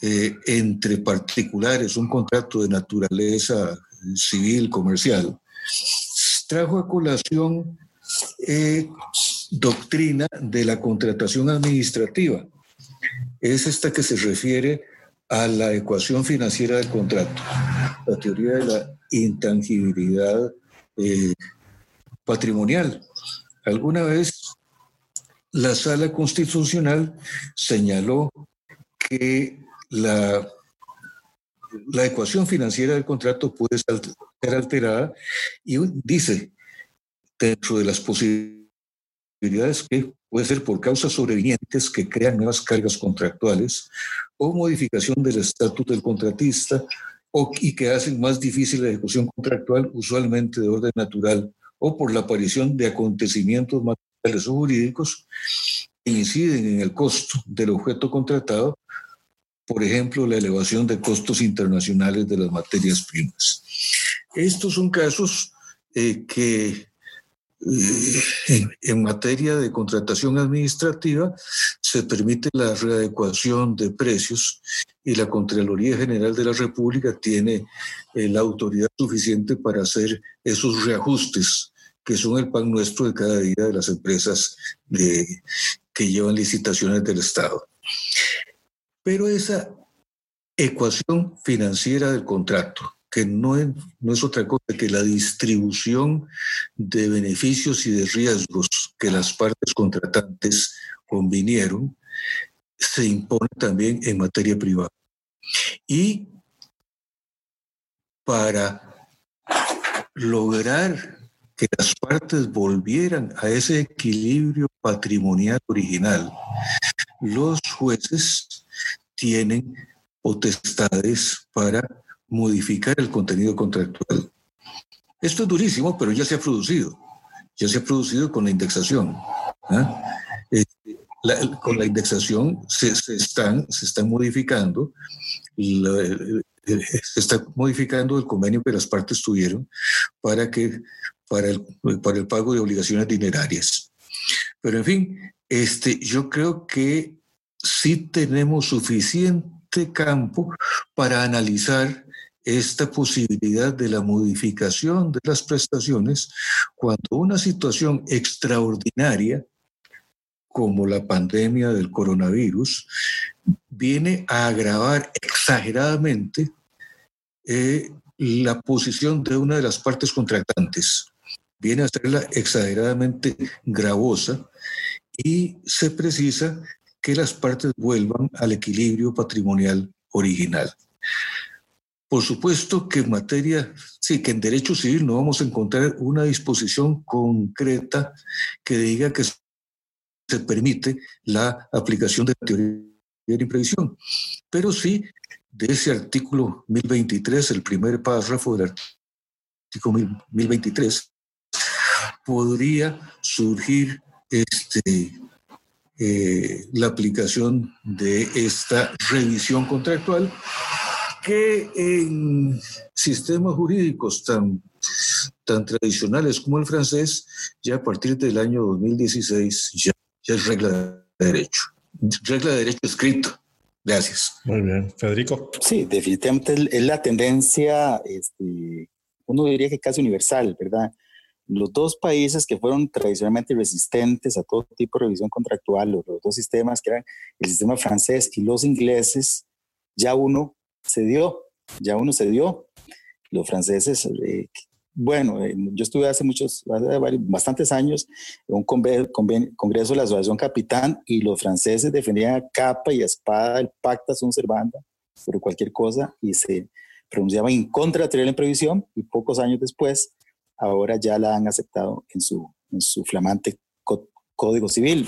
eh, entre particulares, un contrato de naturaleza civil, comercial, trajo a colación eh, doctrina de la contratación administrativa. Es esta que se refiere a la ecuación financiera del contrato, la teoría de la intangibilidad eh, patrimonial. Alguna vez la sala constitucional señaló que la, la ecuación financiera del contrato puede ser alterada y dice, dentro de las posibilidades que puede ser por causas sobrevinientes que crean nuevas cargas contractuales o modificación del estatus del contratista o, y que hacen más difícil la ejecución contractual, usualmente de orden natural, o por la aparición de acontecimientos materiales o jurídicos que inciden en el costo del objeto contratado, por ejemplo, la elevación de costos internacionales de las materias primas. Estos son casos eh, que eh, en, materia de contratación administrativa se permite la readecuación de precios y la Contraloría General de la República tiene eh, la autoridad suficiente para hacer esos reajustes que son el pan nuestro de cada día de las empresas que llevan licitaciones del Estado. Pero esa ecuación financiera del contrato, que no es, otra cosa que la distribución de beneficios y de riesgos que las partes contratantes convinieron, se impone también en materia privada. Y para lograr que las partes volvieran a ese equilibrio patrimonial original, los jueces tienen potestades para modificar el contenido contractual. Esto es durísimo, pero ya se ha producido. Ya se ha producido con la indexación. ¿ah? Este, con la indexación se, están, se están modificando, se está modificando el convenio que las partes tuvieron para, que, para, el, para el pago de obligaciones dinerarias. Pero en fin, este, yo creo que sí tenemos suficiente campo para analizar esta posibilidad de la modificación de las prestaciones cuando una situación extraordinaria como la pandemia del coronavirus viene a agravar exageradamente eh, la posición de una de las partes contratantes, viene a hacerla exageradamente gravosa y se precisa que las partes vuelvan al equilibrio patrimonial original. Por supuesto que en materia, sí, que en derecho civil no vamos a encontrar una disposición concreta que diga que se permite la aplicación de teoría de imprevisión, pero sí de ese artículo 1023, el primer párrafo del artículo 1023, podría surgir este, eh, la aplicación de esta revisión contractual que en sistemas jurídicos tan, tan tradicionales como el francés, ya a partir del año 2016 ya, es regla de derecho, regla de derecho escrito. Gracias. Muy bien. Federico. Sí, definitivamente es la tendencia, este, uno diría que casi universal, ¿verdad? los dos países que fueron tradicionalmente resistentes a todo tipo de revisión contractual, los, dos sistemas que eran el sistema francés y los ingleses, ya uno se dio, ya uno se dio. Los franceses, eh, bueno, eh, yo estuve hace muchos, hace bastantes años en un congreso de la Asociación Capitán y los franceses defendían a capa y a espada el pacta sunt servanda sobre cualquier cosa y se pronunciaban en contra de la la previsión y pocos años después ahora ya la han aceptado en su, en su flamante código civil.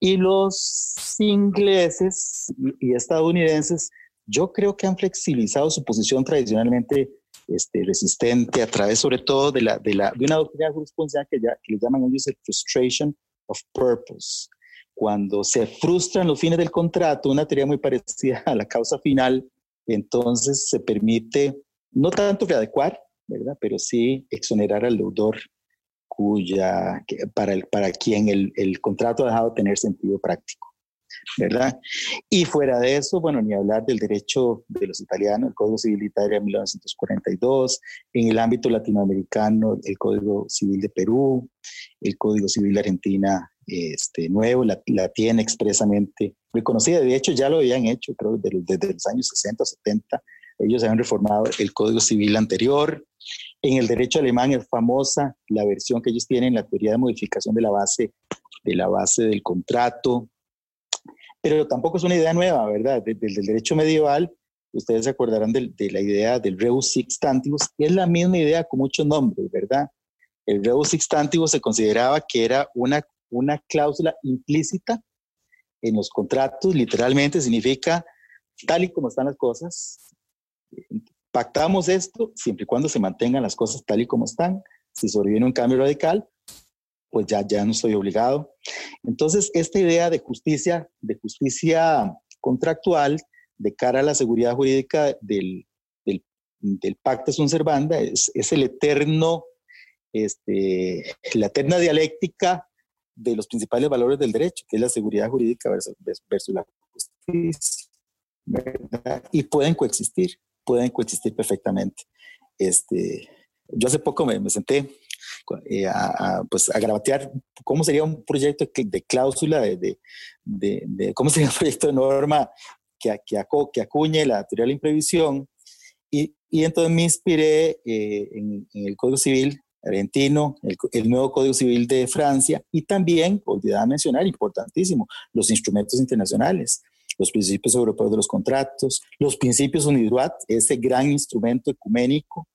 Y los ingleses y estadounidenses, yo creo que han flexibilizado su posición tradicionalmente este, resistente a través sobre todo de, la, de, la, de una doctrina jurisprudencial que, ya, que le llaman ellos el frustration of purpose. Cuando se frustran los fines del contrato, una teoría muy parecida a la causa final, entonces se permite no tanto readecuar, ¿verdad? Pero sí exonerar al deudor cuya, para, el, para quien el, el contrato ha dejado de tener sentido práctico, ¿verdad? Y fuera de eso, bueno, ni hablar del derecho de los italianos, el Código Civil de Italia de 1942, en el ámbito latinoamericano, el Código Civil de Perú, el Código Civil de Argentina este, nuevo, la, la tiene expresamente reconocida. De hecho, ya lo habían hecho, creo, desde, desde los años 60 o 70, ellos habían reformado el Código Civil anterior. En el derecho alemán es famosa la versión que ellos tienen, la teoría de modificación de la base, de la base del contrato. Pero tampoco es una idea nueva, ¿verdad? Desde el derecho medieval, ustedes se acordarán de, la idea del reus sixtantibus, y es la misma idea con muchos nombres, ¿verdad? El reus sixtantibus se consideraba que era una, una cláusula implícita en los contratos, literalmente significa tal y como están las cosas, pactamos esto siempre y cuando se mantengan las cosas tal y como están. Si sobreviene un cambio radical, pues ya, ya no estoy obligado. Entonces, esta idea de justicia, de justicia contractual de cara a la seguridad jurídica del, del, del sunt servanda es, es, el eterno, este, la eterna dialéctica de los principales valores del derecho, que es la seguridad jurídica versus, versus la justicia. Y pueden coexistir pueden coexistir perfectamente. Este, yo hace poco me, me senté eh, a, pues, a grabatear cómo sería un proyecto de cláusula, de, de, cómo sería un proyecto de norma que, que, que acuñe la teoría de la imprevisión. Y, y entonces me inspiré eh, en, el Código Civil argentino, el, el, nuevo Código Civil de Francia y también, olvidaba mencionar, importantísimo, los instrumentos internacionales, los principios europeos de los contratos, los principios UNIDROIT, ese gran instrumento ecuménico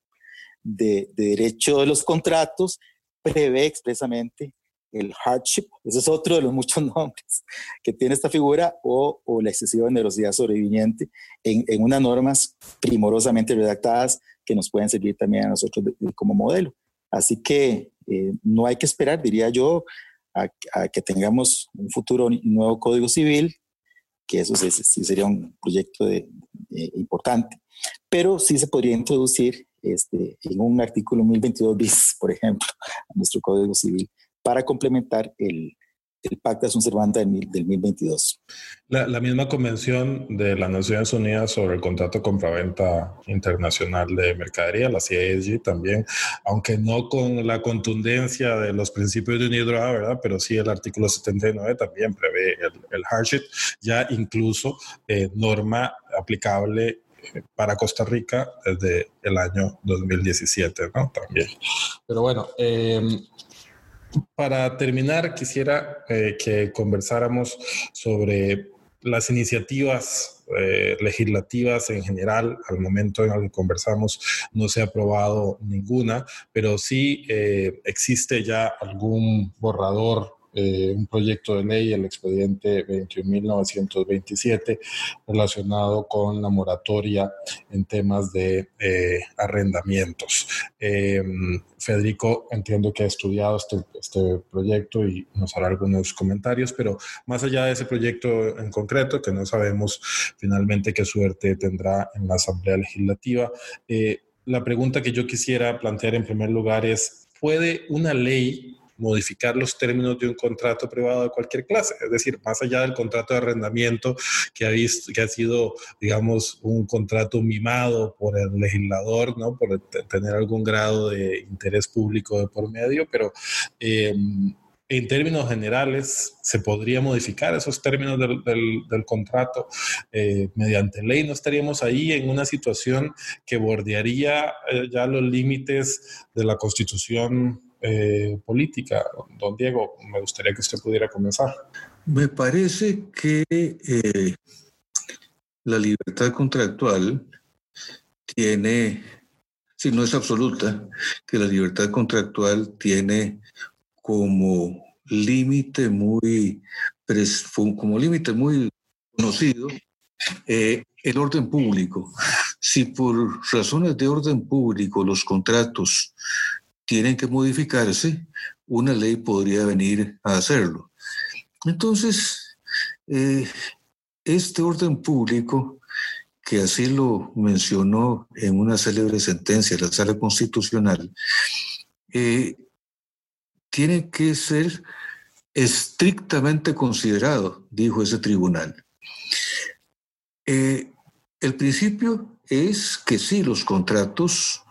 de, derecho de los contratos, prevé expresamente el hardship, ese es otro de los muchos nombres que tiene esta figura, o, la excesiva generosidad sobreviviente en, en, unas normas primorosamente redactadas que nos pueden servir también a nosotros como modelo. Así que eh, no hay que esperar, diría yo, a, que tengamos un futuro nuevo Código Civil, que eso sí, sería un proyecto de, importante, pero sí se podría introducir este, en un artículo 1022 bis, por ejemplo, a nuestro Código Civil, para complementar el, el Pacta Sunt Servanda del, 2022. La, la, misma convención de las Naciones Unidas sobre el contrato de compraventa internacional de mercadería, la CIESG también, aunque no con la contundencia de los principios de UNIDROA, ¿verdad? Pero sí el artículo 79 también prevé el, el hardship, ya incluso eh, norma aplicable para Costa Rica desde el año 2017, ¿no? También. Pero bueno, eh, para terminar, quisiera eh, que conversáramos sobre las iniciativas eh, legislativas en general. Al momento en el que conversamos no se ha aprobado ninguna, pero sí eh, existe ya algún borrador eh, un proyecto de ley, el expediente 21.927, relacionado con la moratoria en temas de eh, arrendamientos. Em, Federico, entiendo que ha estudiado este, este, proyecto y nos hará algunos comentarios, pero más allá de ese proyecto en concreto, que no sabemos finalmente qué suerte tendrá en la Asamblea Legislativa, eh, la pregunta que yo quisiera plantear en primer lugar es, ¿puede una ley modificar los términos de un contrato privado de cualquier clase. Es decir, más allá del contrato de arrendamiento que ha, visto, que ha sido, digamos, un contrato mimado por el legislador, ¿no? Por tener algún grado de interés público de por medio, pero... Em, en términos generales, se podría modificar esos términos del, contrato eh, mediante ley. No estaríamos ahí en una situación que bordearía eh, ya los límites de la constitución eh, política. Don Diego, me gustaría que usted pudiera comenzar. Me parece que eh, la libertad contractual tiene, si no es absoluta, que la libertad contractual tiene como límite muy, como límite muy conocido eh, el orden público. Si por razones de orden público los contratos tienen que modificarse, una ley podría venir a hacerlo. Entonces, eh, este orden público, que así lo mencionó en una célebre sentencia de la Sala Constitucional, eh, tiene que ser estrictamente considerado, dijo ese tribunal. Eh, el principio es que sí, los contratos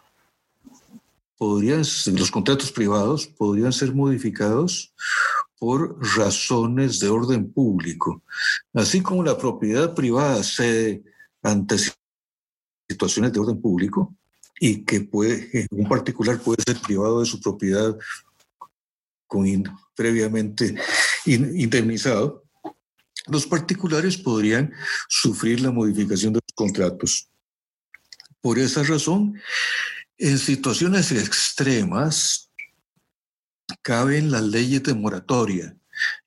podrían, los contratos privados podrían ser modificados por razones de orden público, así como la propiedad privada cede ante situaciones de orden público y que puede, un particular puede ser privado de su propiedad con previamente indemnizado, los particulares podrían sufrir la modificación de los contratos. Por esa razón, en situaciones extremas caben las leyes de moratoria.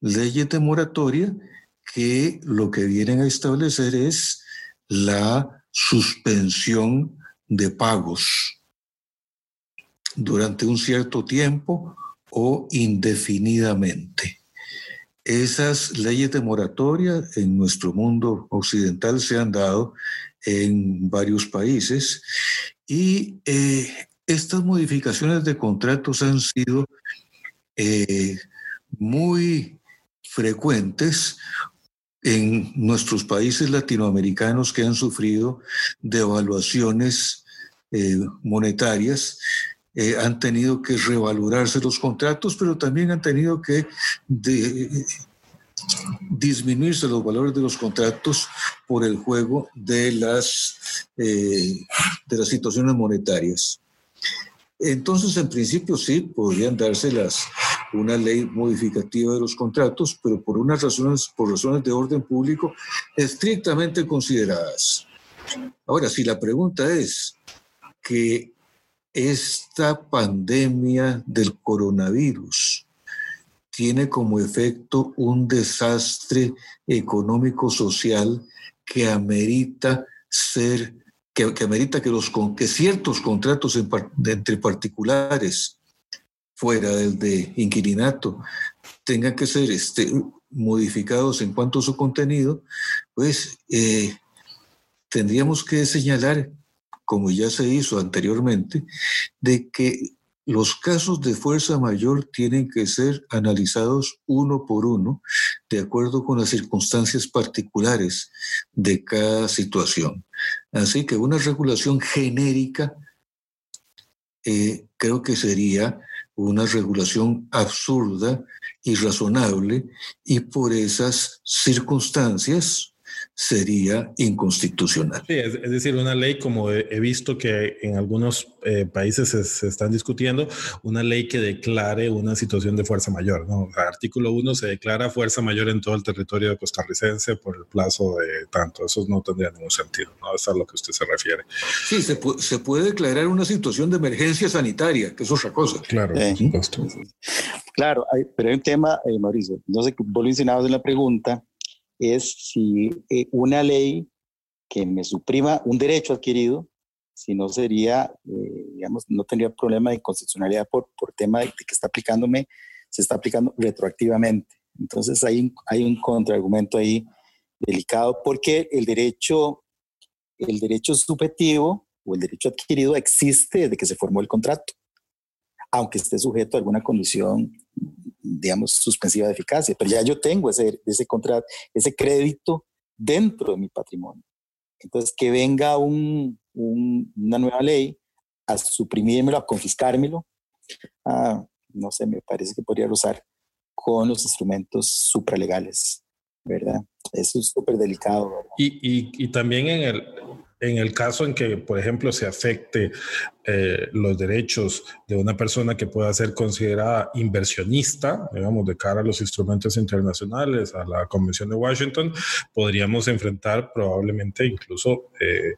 Leyes de moratoria que lo que vienen a establecer es la suspensión de pagos durante un cierto tiempo o indefinidamente. Esas leyes de moratoria en nuestro mundo occidental se han dado en varios países y eh, estas modificaciones de contratos han sido eh, muy frecuentes en nuestros países latinoamericanos que han sufrido devaluaciones eh, monetarias han tenido que revalorarse los contratos, pero también han tenido que disminuirse los valores de los contratos por el juego de las, de las situaciones monetarias. Entonces, en principio sí, podrían dárselas una ley modificativa de los contratos, pero por unas razones, por razones de orden público estrictamente consideradas. Ahora, si la pregunta es que esta pandemia del coronavirus tiene como efecto un desastre económico-social que amerita ser, que, amerita que, los, que ciertos contratos entre particulares fuera del de inquilinato tengan que ser este, modificados en cuanto a su contenido, pues eh, tendríamos que señalar, como ya se hizo anteriormente, de que los casos de fuerza mayor tienen que ser analizados uno por uno de acuerdo con las circunstancias particulares de cada situación. Así que una regulación genérica eh, creo que sería una regulación absurda, irrazonable, y por esas circunstancias sería inconstitucional. Sí, es, decir, una ley como he, visto que en algunos eh, países se, están discutiendo, una ley que declare una situación de fuerza mayor. ¿no? artículo 1 se declara fuerza mayor en todo el territorio costarricense por el plazo de tanto. Eso no tendría ningún sentido, ¿no? es a lo que usted se refiere. Sí, se, se puede declarar una situación de emergencia sanitaria, que es otra cosa. Claro, por supuesto. Claro, pero hay un tema, eh, Mauricio, no sé, vos lo en la pregunta, es si eh, una ley que me suprima un derecho adquirido, si no sería, eh, digamos, no tendría problema de inconstitucionalidad por, por tema de, que está aplicándome, se está aplicando retroactivamente. Entonces hay, hay un contraargumento ahí delicado porque el derecho, el derecho subjetivo o el derecho adquirido existe desde que se formó el contrato, aunque esté sujeto a alguna condición digamos, suspensiva de eficacia, pero ya yo tengo ese, ese contrato, ese crédito dentro de mi patrimonio. Entonces, que venga un, una nueva ley a suprimírmelo, a confiscármelo, ah, no sé, me parece que podría rozar con los instrumentos supralegales, ¿verdad? Eso es súper delicado. Y, y, y, también en el, en el caso en que, por ejemplo, se afecte eh, los derechos de una persona que pueda ser considerada inversionista, digamos, de cara a los instrumentos internacionales, a la Convención de Washington, podríamos enfrentar probablemente incluso eh,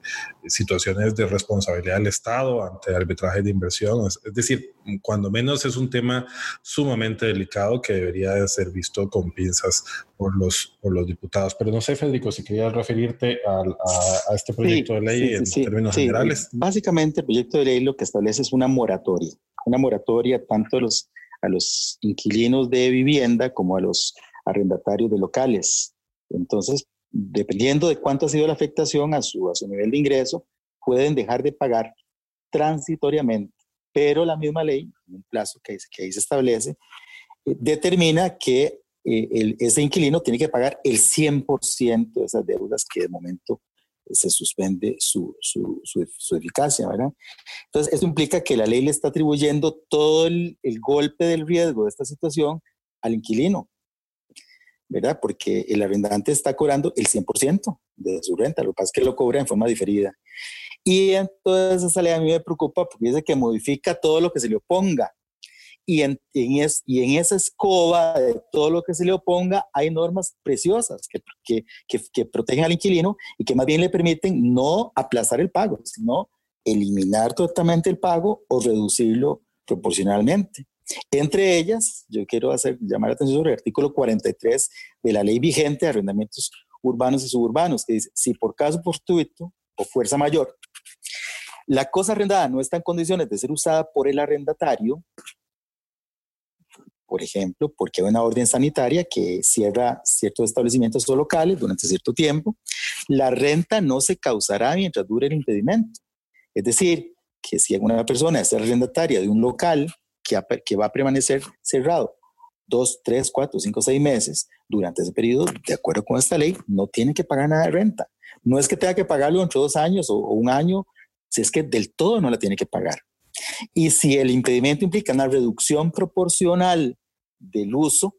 situaciones de responsabilidad del Estado ante arbitraje de inversión. Es, decir, cuando menos es un tema sumamente delicado que debería de ser visto con pinzas por los, por los diputados. Pero no sé, Federico, si querías referirte a, este proyecto de ley en términos generales. Básicamente, el proyecto de ley lo que establece es una moratoria, una moratoria tanto a los, a los inquilinos de vivienda como a los arrendatarios de locales. Entonces, dependiendo de cuánto ha sido la afectación a su, a su nivel de ingreso, pueden dejar de pagar transitoriamente, pero la misma ley, un plazo que, que ahí se establece, eh, determina que eh, el, ese inquilino tiene que pagar el 100% de esas deudas que de momento se suspende su, su, su, eficacia, ¿verdad? Entonces, esto implica que la ley le está atribuyendo todo el, el, golpe del riesgo de esta situación al inquilino, ¿verdad? Porque el arrendante está cobrando el 100% de su renta, lo que pasa es que lo cobra en forma diferida. Y entonces esa ley a mí me preocupa porque dice que modifica todo lo que se le oponga y en, es, y en esa escoba de todo lo que se le oponga hay normas preciosas que, que, que, protegen al inquilino y que más bien le permiten no aplazar el pago, sino eliminar totalmente el pago o reducirlo proporcionalmente. Entre ellas, yo quiero hacer, llamar la atención sobre el artículo 43 de la ley vigente de arrendamientos urbanos y suburbanos, que dice, si por caso fortuito o fuerza mayor, la cosa arrendada no está en condiciones de ser usada por el arrendatario, por ejemplo, porque hay una orden sanitaria que cierra ciertos establecimientos o locales durante cierto tiempo, la renta no se causará mientras dure el impedimento. Es decir, que si alguna persona es arrendataria de un local que, que va a permanecer cerrado dos, tres, cuatro, cinco, seis meses durante ese periodo, de acuerdo con esta ley, no tiene que pagar nada de renta. No es que tenga que pagarlo entre dos años o, o un año, si es que del todo no la tiene que pagar. Y si el impedimento implica una reducción proporcional del uso,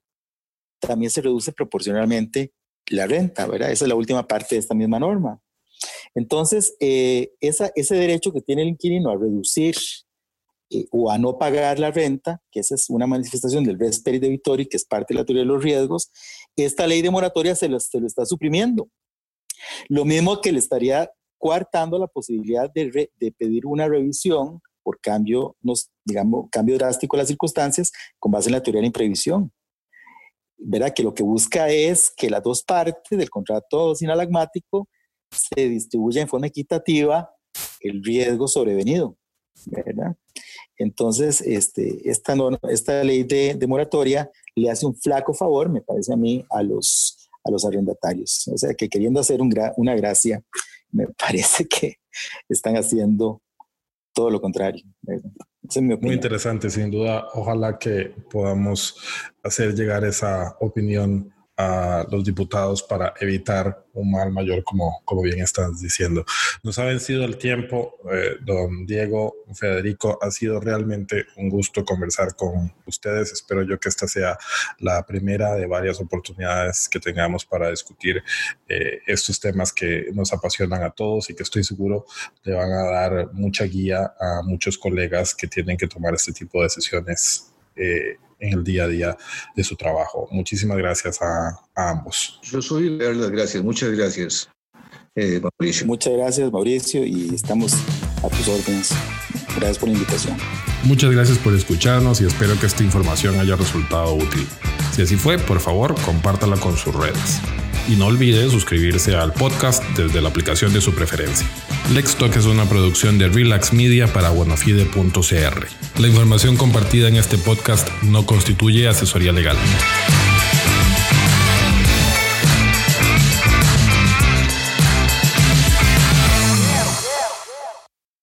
también se reduce proporcionalmente la renta, ¿verdad? Esa es la última parte de esta misma norma. Entonces, eh, ese derecho que tiene el inquilino a reducir eh, o a no pagar la renta, que esa es una manifestación del res de debitori, que es parte de la teoría de los riesgos, esta ley de moratoria se lo, se lo está suprimiendo. Lo mismo que le estaría coartando la posibilidad de, de pedir una revisión por cambio, nos, digamos, cambio drástico de las circunstancias con base en la teoría de la imprevisión. Verá que lo que busca es que las dos partes del contrato sinalagmático se distribuya en forma equitativa el riesgo sobrevenido, ¿verdad? Entonces, este, esta, esta ley de, moratoria le hace un flaco favor, me parece a mí, a los, a los arrendatarios. O sea, que queriendo hacer una gracia, me parece que están haciendo todo lo contrario. Muy interesante, sin duda. Ojalá que podamos hacer llegar esa opinión a los diputados para evitar un mal mayor, como, como bien estás diciendo. Nos ha vencido el tiempo, eh, don Diego, Federico, ha sido realmente un gusto conversar con ustedes. Espero yo que esta sea la primera de varias oportunidades que tengamos para discutir eh, estos temas que nos apasionan a todos y que estoy seguro le van a dar mucha guía a muchos colegas que tienen que tomar este tipo de decisiones. Eh, en el día a día de su trabajo. Muchísimas gracias a, ambos. Yo soy las gracias. Muchas gracias, eh, Mauricio. Muchas gracias, Mauricio, y estamos a tus órdenes. Gracias por la invitación. Muchas gracias por escucharnos y espero que esta información haya resultado útil. Si así fue, por favor, compártala con sus redes. Y no olvide suscribirse al podcast desde la aplicación de su preferencia. Lextalk es una producción de Relax Media para buenafide.cr. La información compartida en este podcast no constituye asesoría legal.